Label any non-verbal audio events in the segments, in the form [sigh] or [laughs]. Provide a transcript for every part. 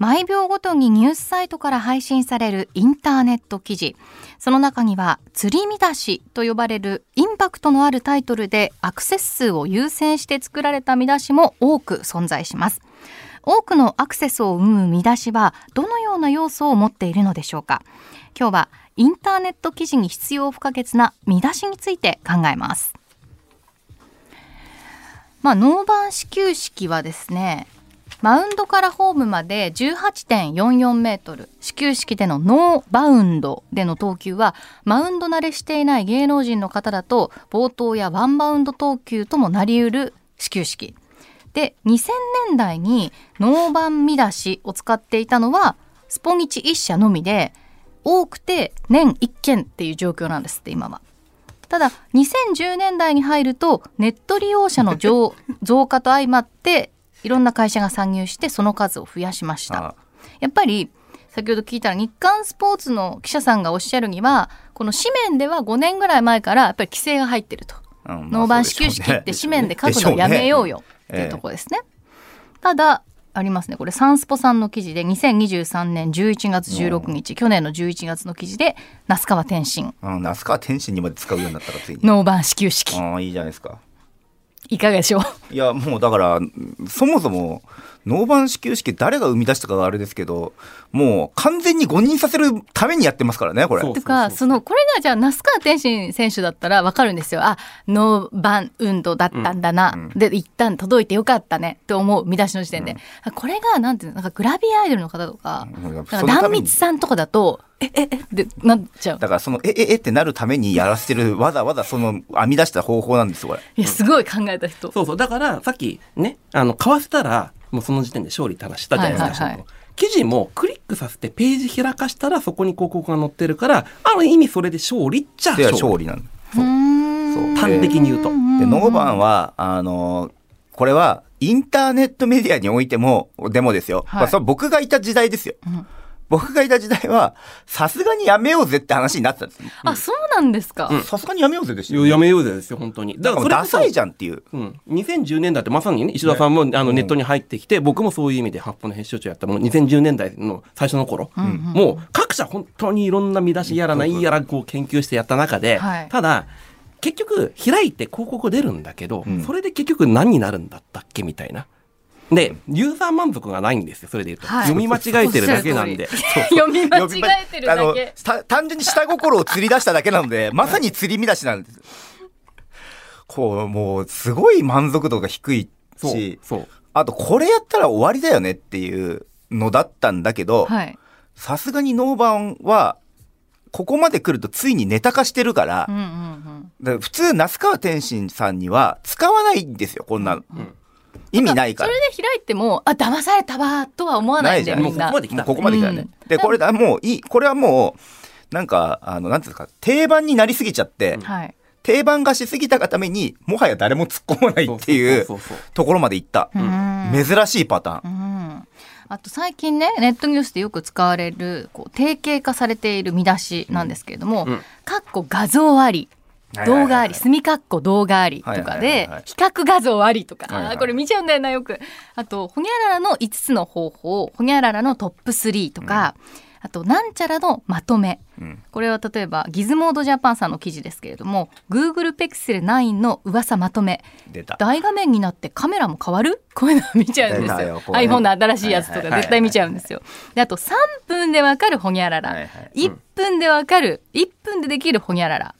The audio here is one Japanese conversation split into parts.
毎秒ごとにニュースサイトから配信されるインターネット記事。その中には釣り見出しと呼ばれるインパクトのあるタイトルでアクセス数を優先して作られた見出しも多く存在します。多くのアクセスを生む見出しはどのような要素を持っているのでしょうか。今日はインターネット記事に必要不可欠な見出しについて考えます。まあ、ノーバン始球式はですねマウンドからホームまで18.44メートル始球式でのノーバウンドでの投球はマウンド慣れしていない芸能人の方だと冒頭やワンバウンド投球ともなりうる始球式で2000年代にノーバン見出しを使っていたのはスポニチ1社のみで多くて年1件っていう状況なんですって今は。ただ2010年代に入るとネット利用者の増 [laughs] 増加と相まっていろんな会社が参入してその数を増やしました。やっぱり先ほど聞いたら日刊スポーツの記者さんがおっしゃるにはこの紙面では5年ぐらい前からやっぱり規制が入ってると、うんまあ、ノーバン始球式って紙面で書くのやめようよっていうところですね、ただありますね。これサンスポさんの記事で2023年11月16日、去年の11月の記事で那須川天心、うん、那須川天心にまで使うようになったらついに。ノーバン始球式ああいいじゃないですかいかがでしょう？いやもうだからそもそもノーバン始球式誰が生み出したかはあれですけどもう完全に誤認させるためにやってますからねこれ。とかそのこれがじゃあ那須川天心選手だったら分かるんですよ。あノーバン運動だったんだな、うん、で一旦届いてよかったねって思う見出しの時点で、うん、これがなんていうのなんかグラビアアイドルの方とか,、なんか壇蜜さんとかだとえええってなっちゃう。だからそのえええってなるためにやらせてるわざわざその編み出した方法なんですよこれ。いやすごい考えた人。そうそう。だからさっきねあの買わせたらもうその時点で勝利って話したじゃないですか、はいはいはい、記事もクリックさせてページ開かしたらそこに広告が載ってるからある意味それで勝利っちゃ勝利。勝利なんそう。端的に言うと。でノーバンはあのこれはインターネットメディアにおいてもでもですよ、はい、まあ、それ僕がいた時代ですよ。うん僕がいた時代は、さすがにやめようぜって話になってたんです、あ、そうなんですか？さすがにやめようぜですよ、やめようぜですよ、本当に。だからそれダサいじゃんっていう。うん。2010年代ってまさにね、石田さんも、ね、あのネットに入ってきて、僕もそういう意味で発表の編集長やったもの、2010年代の最初の頃、うん、もう各社本当にいろんな見出しやらないやらこう研究してやった中で、はい、ただ、結局開いて広告出るんだけど、うん、それで結局何になるんだったっけみたいな。で、ユーザー満足がないんですよ、それで言うと。はい、読み間違えてるだけなんで。[laughs] 読み間違えてるだけ。単純に下心を釣り出しただけなので、まさに釣り見出しなんです。こう、もう、すごい満足度が低いし、あと、これやったら終わりだよねっていうのだったんだけど、さすがにノーバンは、ここまで来るとついにネタ化してるから、うんうんうん、普通、那須川天心さんには使わないんですよ、こんなの。うん意味ないから。それで開いても、あ、騙されたわ、とは思わないじゃん。もうここまで来た。ここまで来たね。うん、で、これだ、もういい、これはもう、なんか、あの、なんていうか、定番になりすぎちゃって、はい、定番化しすぎたがために、もはや誰も突っ込まないっていうところまでいった。珍しいパターン。あと最近ねネットニュースでよく使われるこう定型化されている見出しなんですけれども「かっこ画像あり」動画あり、墨かっこ動画ありとかで、比較画像ありとか、あこれ見ちゃうんだよな、よく。あと、ほにゃららの5つの方法、ほにゃららのトップ3とか、あと、なんちゃらのまとめ。これは例えば、ギズモードジャパンさんの記事ですけれども、Google Pixel 9の噂まとめ。大画面になってカメラも変わる？こういうの見ちゃうんですよ。iPhone の新しいやつとか絶対見ちゃうんですよ。で、あと、3分でわかるほにゃらら。1分でわかる、1分でできるほにゃらら。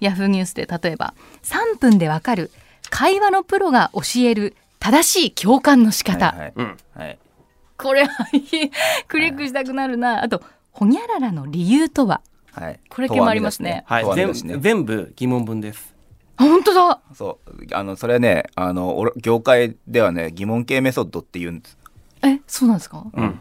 ヤフーニュースで例えば3分でわかる会話のプロが教える正しい共感の仕方、はいはい、これはクリックしたくなるな、あとほにゃららの理由とは、はい、これ決まりますね、はい、全全部疑問文です。本当だ。そう。あのそれはねあの業界ではね疑問形メソッドって言うんです。えそうなんですか？うん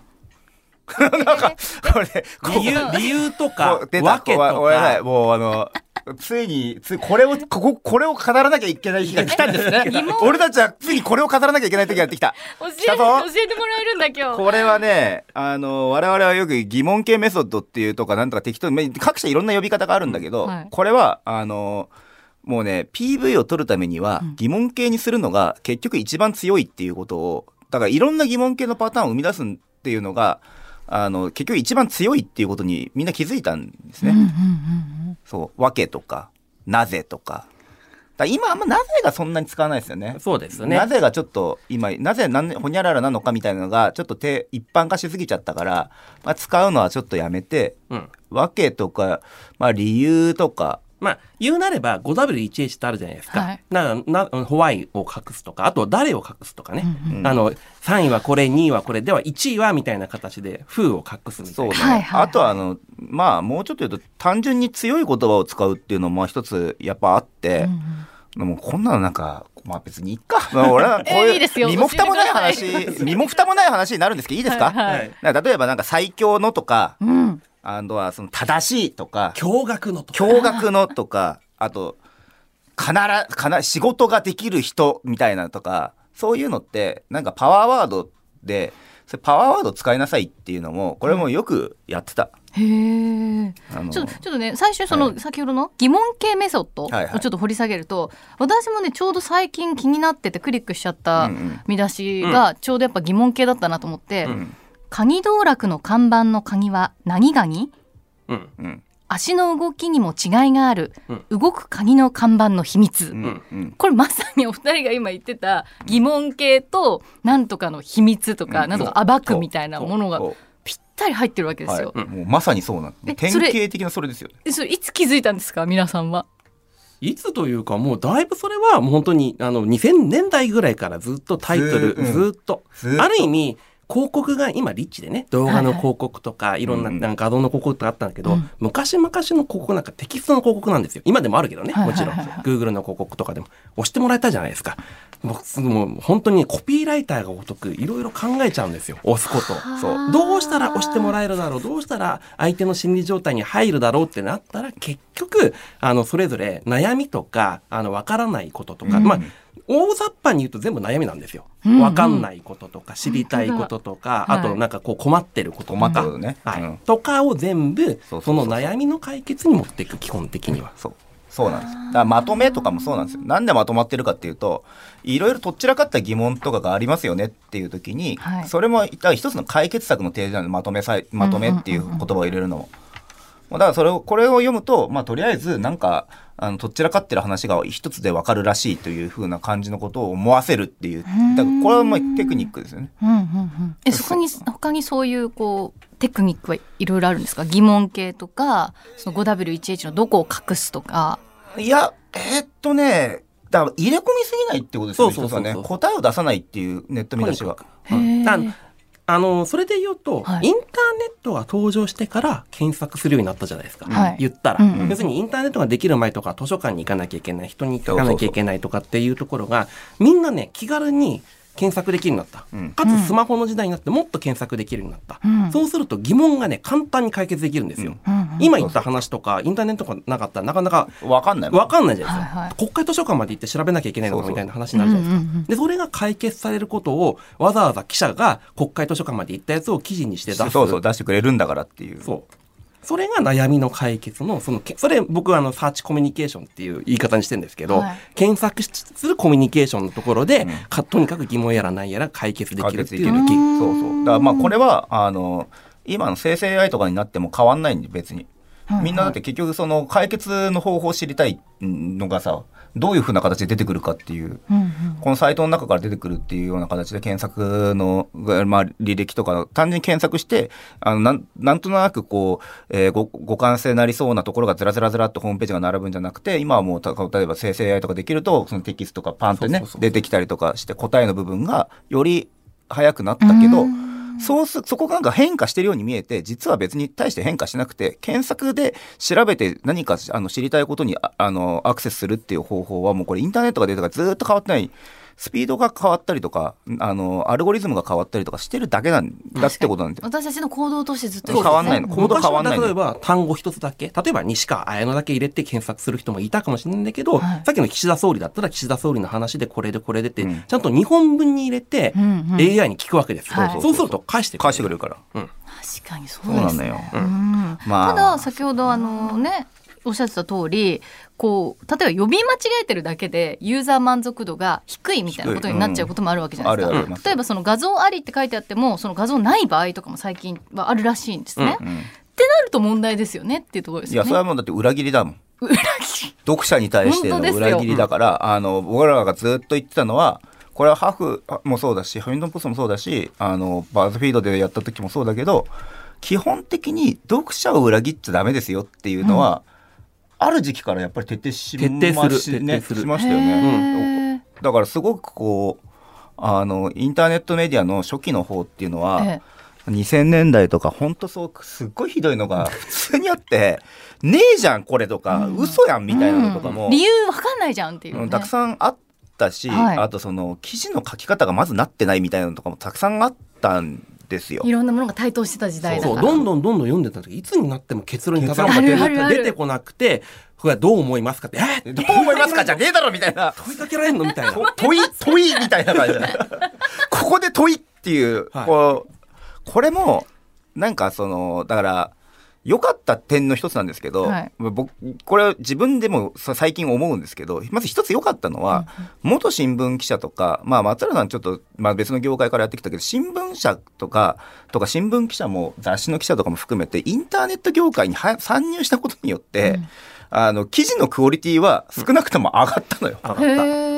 [laughs] なんかこれ理由理由とかわけとかもうあの [laughs] ついに、ついこれを、ここ、これを語らなきゃいけない日が来たんですね。[laughs] 俺たちはついにこれを語らなきゃいけない時がやってきた。教えて、教えてもらえるんだ今日。これはね、あの、我々はよく疑問系メソッドっていうとかなんとか適当に、各社いろんな呼び方があるんだけど、はい、これは、あの、もうね、PV を取るためには疑問系にするのが結局一番強いっていうことを、だからいろんな疑問系のパターンを生み出すんっていうのがあの結局一番強いっていうことにみんな気づいたんですね。そうわけとかなぜとか。だ今あんまなぜがそんなに使わないですよね。そうですね。なぜがちょっと今なぜなんほにゃららなのかみたいなのがちょっと手一般化しすぎちゃったから、まあ、使うのはちょっとやめて、うん、わけとか、まあ、理由とかまあ、言うなれば 5W1H ってあるじゃないですか。はい、ななホワイを隠すとか、あと誰を隠すとかね。うんうん、あの、3位はこれ、2位はこれ、では1位はみたいな形で、風を隠すみたいな。そうね。あとは、あの、まあ、もうちょっと言うと、単純に強い言葉を使うっていうのも一つやっぱあって、うんうん、もうこんなのなんか、まあ別にいいか。[laughs] まあ、俺はこういう、身も蓋もない話、身も蓋もない話になるんですけど、いいですか、はいはい、例えばなんか最強のとか、うんあとはその正しいとか驚愕のとか。驚愕のとか [laughs] あと必ず仕事ができる人みたいなとかそういうのってなんかパワーワードでそれパワーワード使いなさいっていうのもこれもよくやってた。へえ。ちょっとちょっとね最初その、先ほどの疑問形メソッドをちょっと掘り下げると、私もねちょうど最近気になっててクリックしちゃった見出しがちょうどやっぱ疑問形だったなと思って、うん、鍵道楽の看板の鍵は何鍵、うん。うん、足の動きにも違いがある、うん、動く鍵の看板の秘密、うんうん、これまさにお二人が今言ってた疑問形となんとかの秘密とか、うん、なんとか暴くみたいなものがぴったり入ってるわけですよ。はい、もうまさにそうなん典型的なそれですよね。それいつ気づいたんですか？皆さんは。いつというかもうだいぶそれはもう本当にあの2000年代ぐらいからずっとタイトルずっと、ある意味広告が今リッチでね動画の広告とか、いろんななんか画像の広告とかあったんだけど、昔々の広告なんかテキストの広告なんですよ今でもあるけどねもちろん、Google の広告とかでも。押してもらえたじゃないですか。僕もう本当にコピーライターがごとくいろいろ考えちゃうんですよ。押すこと。そう。どうしたら押してもらえるだろう。どうしたら相手の心理状態に入るだろうってなったら結局あのそれぞれ悩みとかあの分からないこととか、うん、まあ大雑把に言うと全部悩みなんですよ。うんうん、かんないこととか知りたいこととか、あとなんかこう困ってることとか、ね。はい、とかを全部その悩みの解決に持っていく基本的には。そう。そうなんです。だからまとめとかもそうなんですよ。なんでまとまってるかっていうと、いろいろとっちらかった疑問とかがありますよねっていう時に、はい、それも一つの解決策の提示なんでまとめさまとめっていう言葉を入れるのも。だからそれをこれを読むと、まあ、とりあえずなんかあのとっちらかってる話が一つでわかるらしいというふうな感じのことを思わせるっていう。だからこれはまあテクニックですよね。うんうんうん、えそこに他にそういうこうテクニックはいろいろあるんですか？疑問形とかその 5W1H のどこを隠すとか。いやえー、っとねだから入れ込みすぎないってことですよね。そうそうそうそう。答えを出さないっていうネット見出しは。あの、それで言うと、はい、インターネットが登場してから検索するようになったじゃないですか。はい、言ったら、うんうん、別にインターネットができる前とか図書館に行かなきゃいけない、人に行かなきゃいけないとかっていうところが、みんなね、気軽に検索できるようになった、うん、かつスマホの時代になってもっと検索できるようになった、うん、そうすると疑問がね簡単に解決できるんですよ、うん、今言った話とかインターネットがなかったらなかなか分かんない分かんないじゃないですか、はいはい、国会図書館まで行って調べなきゃいけないのかみたいな話になるじゃないですか。でそれが解決されることをわざわざ記者が国会図書館まで行ったやつを記事にして出す。そうそう出してくれるんだからっていう。そうそれが悩みの解決の、その、それ僕はあの、サーチコミュニケーションっていう言い方にしてるんですけど、はい、検索するコミュニケーションのところで、うん、かとにかく疑問やら何やら解決できるっていう。そうそう。だからまあこれは、あの、今の生成 AI とかになっても変わんないんで別に。みんなだって結局その解決の方法を知りたいのがさどういうふうな形で出てくるかっていう、うんうん、このサイトの中から出てくるっていうような形で検索の、まあ、履歴とか単純に検索してあのなんなんとなくこう、えー、ご互換性なりそうなところがずらずらずらっとホームページが並ぶんじゃなくて今はもう例えば生成 AI とかできるとそのテキストがパンってね出てきたりとかして答えの部分がより早くなったけど。そうす、そこがなんか変化してるように見えて、実は別に対して変化しなくて、検索で調べて何かあの知りたいことにあのアクセスするっていう方法はもうこれインターネットが出たからずっと変わってない。スピードが変わったりとかあのアルゴリズムが変わったりとかしてるだけなんだってことなんで私たちの行動としてずっと変わんないの。行動変わんない例えば単語一つだけ例えば西川綾乃だけ入れて検索する人もいたかもしれないんだけど、はい、さっきの岸田総理だったら岸田総理の話でこれでこれでって、うん、ちゃんと日本文に入れて、うんうん、AI に聞くわけですよ、はい、そうすると返してくれる。返してくれるから、うん、確かにそうですね、うん、まあ、ただ先ほどあのねおっしゃってた通りこう例えば呼び間違えてるだけでユーザー満足度が低いみたいなことになっちゃうこともあるわけじゃないですか、うん。例えばその画像ありって書いてあってもその画像ない場合とかも最近はあるらしいんですね、うんってなると問題ですよねっていうところですいや、よねそれはもうだって裏切りだもん。裏切り。読者に対しての裏切りだから、あの、僕らがずっと言ってたのは、これはハフもそうだし、ハミントンポストもそうだし、あの、バズフィードでやった時もそうだけど、基本的に読者を裏切っちゃダメですよっていうのは、ある時期からやっぱり徹底しましね徹底する。しましたよへね。ーだからすごくこう、あの、インターネットメディアの初期の方っていうのは、え2000年代とか本当そうすっごいひどいのが [laughs] 普通にあってねえじゃんこれとか、嘘やんみたいなのとかも、うん。理由わかんないじゃんっていう、ね。うんたくさんあったし、はい。あとその記事の書き方がまずなってないみたいなのとかもたくさんあったんですよ。い。ろんなものが台頭してた時代だから。そうどんどんどんどん読んでた時いつになっても結論にたどり着結論あるあるある出てこなくてこれはどう思いますかってえどう思いますかじゃねえだろみたいな。[laughs] 問いかけられんのみたいな。と [laughs] 問い問いみたいな感じでここで問いっていう、はい。こうこれもなんかそのだから良かった点の一つなんですけど、はい。僕これは自分でもさ最近思うんですけどまず一つ良かったのは、元新聞記者とか、まあ、松原さんちょっと、まあ、別の業界からやってきたけど新聞社とかとか新聞記者も雑誌の記者とかも含めてインターネット業界には参入したことによって、あの記事のクオリティは少なくとも上がったのよ。上がった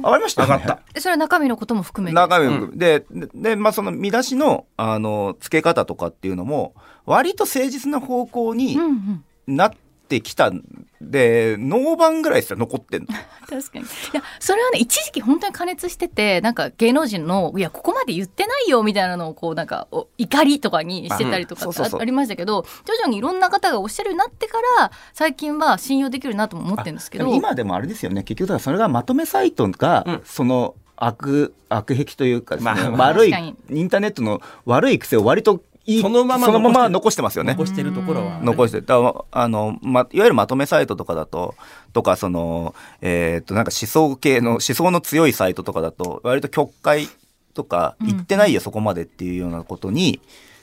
上がりましたよね。上がった。えそれは中身のことも含めて中身も含めででで、まあ、その見出しのあの付け方とかっていうのも割と誠実な方向にうんうん。なってきたんでノーバンぐらいですよ残ってんの。[laughs] 確かに。いやそれはね一時期本当に加熱しててなんか芸能人のいやここまで言ってないよみたいなのをこうなんかお怒りとかにしてたりとかありましたけど徐々にいろんな方がおっしゃるようになってから最近は信用できるなとも思ってるんですけど。でも今でもあれですよね。結局だからそれがまとめサイトが、うん。その悪悪癖というかね、まあ悪いインターネットの悪い癖を割とそのままそのまま残残してますよね。残してるところは、残してだあの、ま、いわゆるまとめサイトとかだととかそのえーっとなんか思想系の思想の強いサイトとかだと割と曲解とか言ってないよ、そこまでっていうようなことに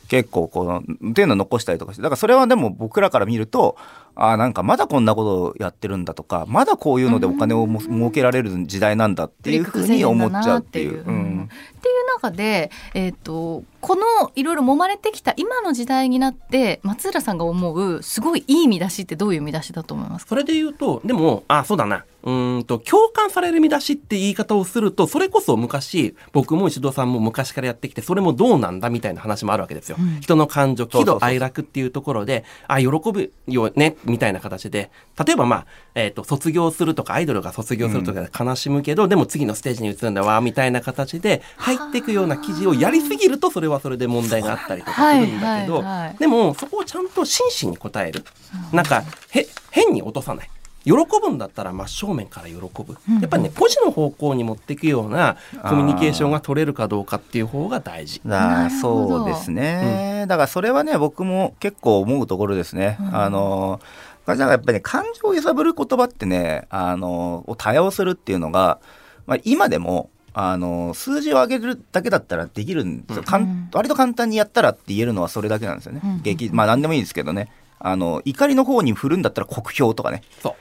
結構このっていうのを残したりとかして。だからそれはでも僕らから見るとあーなんかまだこんなことをやってるんだとかまだこういうのでお金をも儲けられる時代なんだっていうふうに思っちゃうっていう。っていう。うん。っていう中で、えー、とこのいろいろ揉まれてきた今の時代になって松浦さんが思うすごいいい見出しってどういう見出しだと思いますか？それで言うとでもあそうだな。うーんと共感される見出しって言い方をするとそれこそ昔僕も石戸さんも昔からやってきてそれもどうなんだみたいな話もあるわけですよ、うん。人の感情喜怒哀楽っていうところであ喜ぶよねみたいな形で例えばまあ、えー、と卒業するとかアイドルが卒業するとかで悲しむけど、でも次のステージに移るんだわみたいな形で入っていくような記事をやりすぎるとそれはそれで問題があったりとかするんだけど、はいはいはいでもそこをちゃんと真摯に答える、なんかへ変に落とさない喜ぶんだったら真正面から喜ぶ、うんやっぱりねポジの方向に持っていくようなコミュニケーションが取れるかどうかっていう方が大事。だなるほど。そうですね、だからそれはね僕も結構思うところですね。うん。あのなんかやっぱりね感情を揺さぶる言葉ってねあのを多用するっていうのが、まあ、今でもあの数字を上げるだけだったらできるんですよ、かん割と簡単にやったらって言えるのはそれだけなんですよね。うん激まあ何でもいいですけどね。あの怒りの方に振るんだったら酷評とかね。そう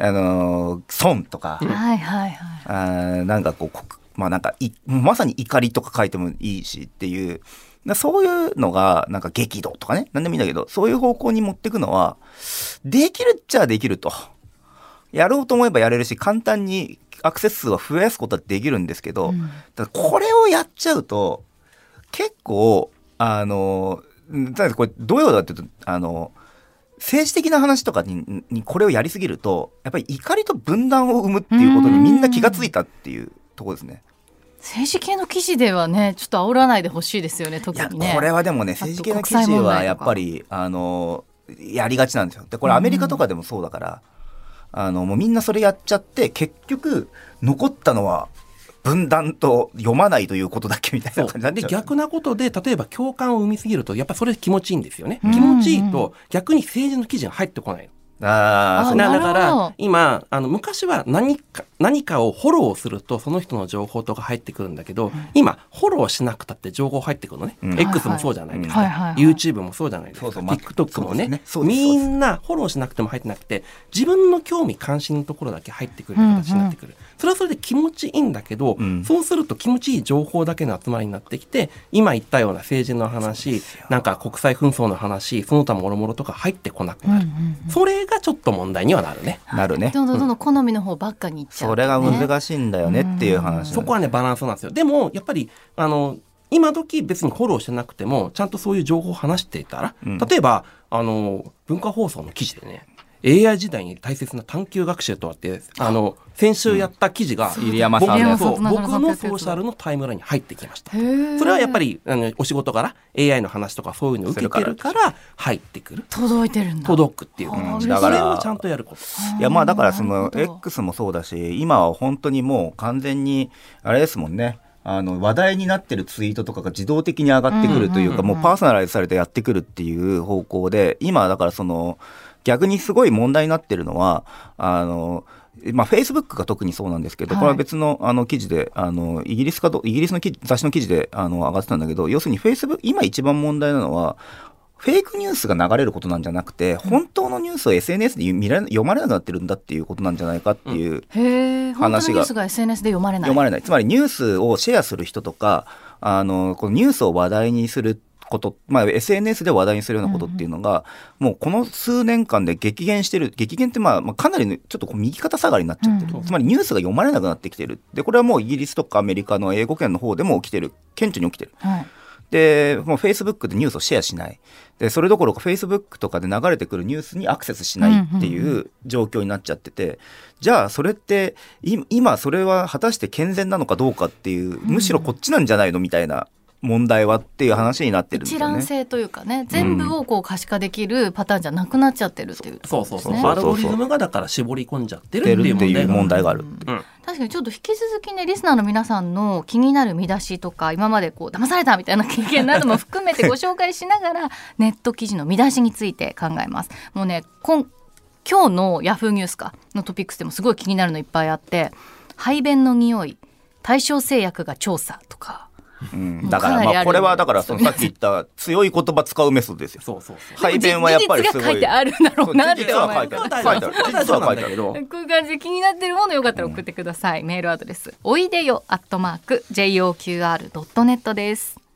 あの損とか、はいはいはい。あーなんかこうまあなんかいまさに怒りとか書いてもいいしっていうだそういうのがなんか激怒とかね何でもいいんだけどそういう方向に持っていくのはできるっちゃできると。やろうと思えばやれるし簡単にアクセス数は増やすことはできるんですけど、うん。ただこれをやっちゃうと結構あのただこれどういうことかっていうとあの政治的な話とかににこれをやりすぎるとやっぱり怒りと分断を生むっていうことにみんな気がついたっていうところですね。政治系の記事ではねちょっと煽らないでほしいですよね特にねこれはでもねと政治系の記事はやっぱりあのやりがちなんですよ。でこれアメリカとかでもそうだから、あのもうみんなそれやっちゃって結局残ったのは分断と読まないということだけみたいな感じ。で逆なことで例えば共感を生みすぎるとやっぱそれ気持ちいいんですよね、うん。気持ちいいと逆に政治の記事が入ってこないの。ああ、だなるほど。から今あの昔は何か何かをフォローするとその人の情報とか入ってくるんだけど、今フォローしなくたって情報入ってくるのね、うん。X もそうじゃないですか、はいはいはい。YouTube もそうじゃないですか。そうそうま TikTok もね。ね。みんなフォローしなくても入ってなくて自分の興味関心のところだけ入ってくるような形になってくる、それはそれで気持ちいいんだけど、うん。そうすると気持ちいい情報だけの集まりになってきて今言ったような政治の話なんか国際紛争の話その他もろもろとか入ってこなくなる、それがちょっと問題にはなるね。なるね。どんどんどんどん好みの方ばっかにいっちゃう、それが難しいんだよねっていう話。そこはねバランスなんですよ。でもやっぱりあの今時別にフォローしてなくてもちゃんとそういう情報を話していたら、うん。例えばあの文化放送の記事でね AI 時代に大切な探究学習とはってあの先週やった記事が、入山僕さんのやつそう入山さん僕のソーシャルのタイムラインに入ってきました。それはやっぱりあのお仕事から AI の話とかそういうのを受けてるから入ってくる。届いてるんだ。届くっていう、はあそだかられをちゃんとやること。いやまあだからその X もそうだし今は本当にもう完全にあれですもんね。あの話題になってるツイートとかが自動的に上がってくるというか、うんうんうんもうパーソナライズされてやってくるっていう方向で今だからその逆にすごい問題になってるのはあのまあ、フェイスブックが特にそうなんですけど、はい。これは別のあの記事であのイギリスかどイギリスの雑誌の記事であの上がってたんだけど要するにフェイスブック今一番問題なのはフェイクニュースが流れることなんじゃなくて、本当のニュースを SNS で見られ読まれなくなってるんだっていうことなんじゃないかっていう、へえ本当の話がニュースが SNS で読まれない。読まれない。つまりニュースをシェアする人とかあのこのニュースを話題にすること、まあ、SNS で話題にするようなことっていうのが、もうこの数年間で激減してる激減ってまあ、まあ、かなりねちょっとこう右肩下がりになっちゃってる、うんつまりニュースが読まれなくなってきてる。でこれはもうイギリスとかアメリカの英語圏の方でも起きてる。顕著に起きてる。はい。で、もう Facebook でニュースをシェアしない。で、それどころか Facebook とかで流れてくるニュースにアクセスしないっていう状況になっちゃってて、じゃあそれって、い今それは果たして健全なのかどうかっていう、むしろこっちなんじゃないのみたいな問題はっていう話になってるんです一よね。覧性というかね全部をこう可視化できるパターンじゃなくなっちゃってるっていうそうそうそう、ねアルゴリズムがだから絞り込んじゃってるっていう問問題がある。うん確かにちょっと引き続きねリスナーの皆さんの気になる見出しとか今までこう騙されたみたいな経験なども含めてご紹介しながらネット記事の見出しについて考えます。もうね今今日のヤフーニュースかのトピックスでもすごい気になるのいっぱいあって排便の匂い対象製薬が調査とかうんだからまあこれはだからそのさっき言った強い言葉使うメソッドですよ。そうそうそう排便はやっぱりすごい。事実が書いてあるんだろうなってそう実は書いてある。書いてある。実は書いてある。どこういう感じで気になってるものよかったら送ってください。メールアドレスおいでよアットマーク JOQR.net です。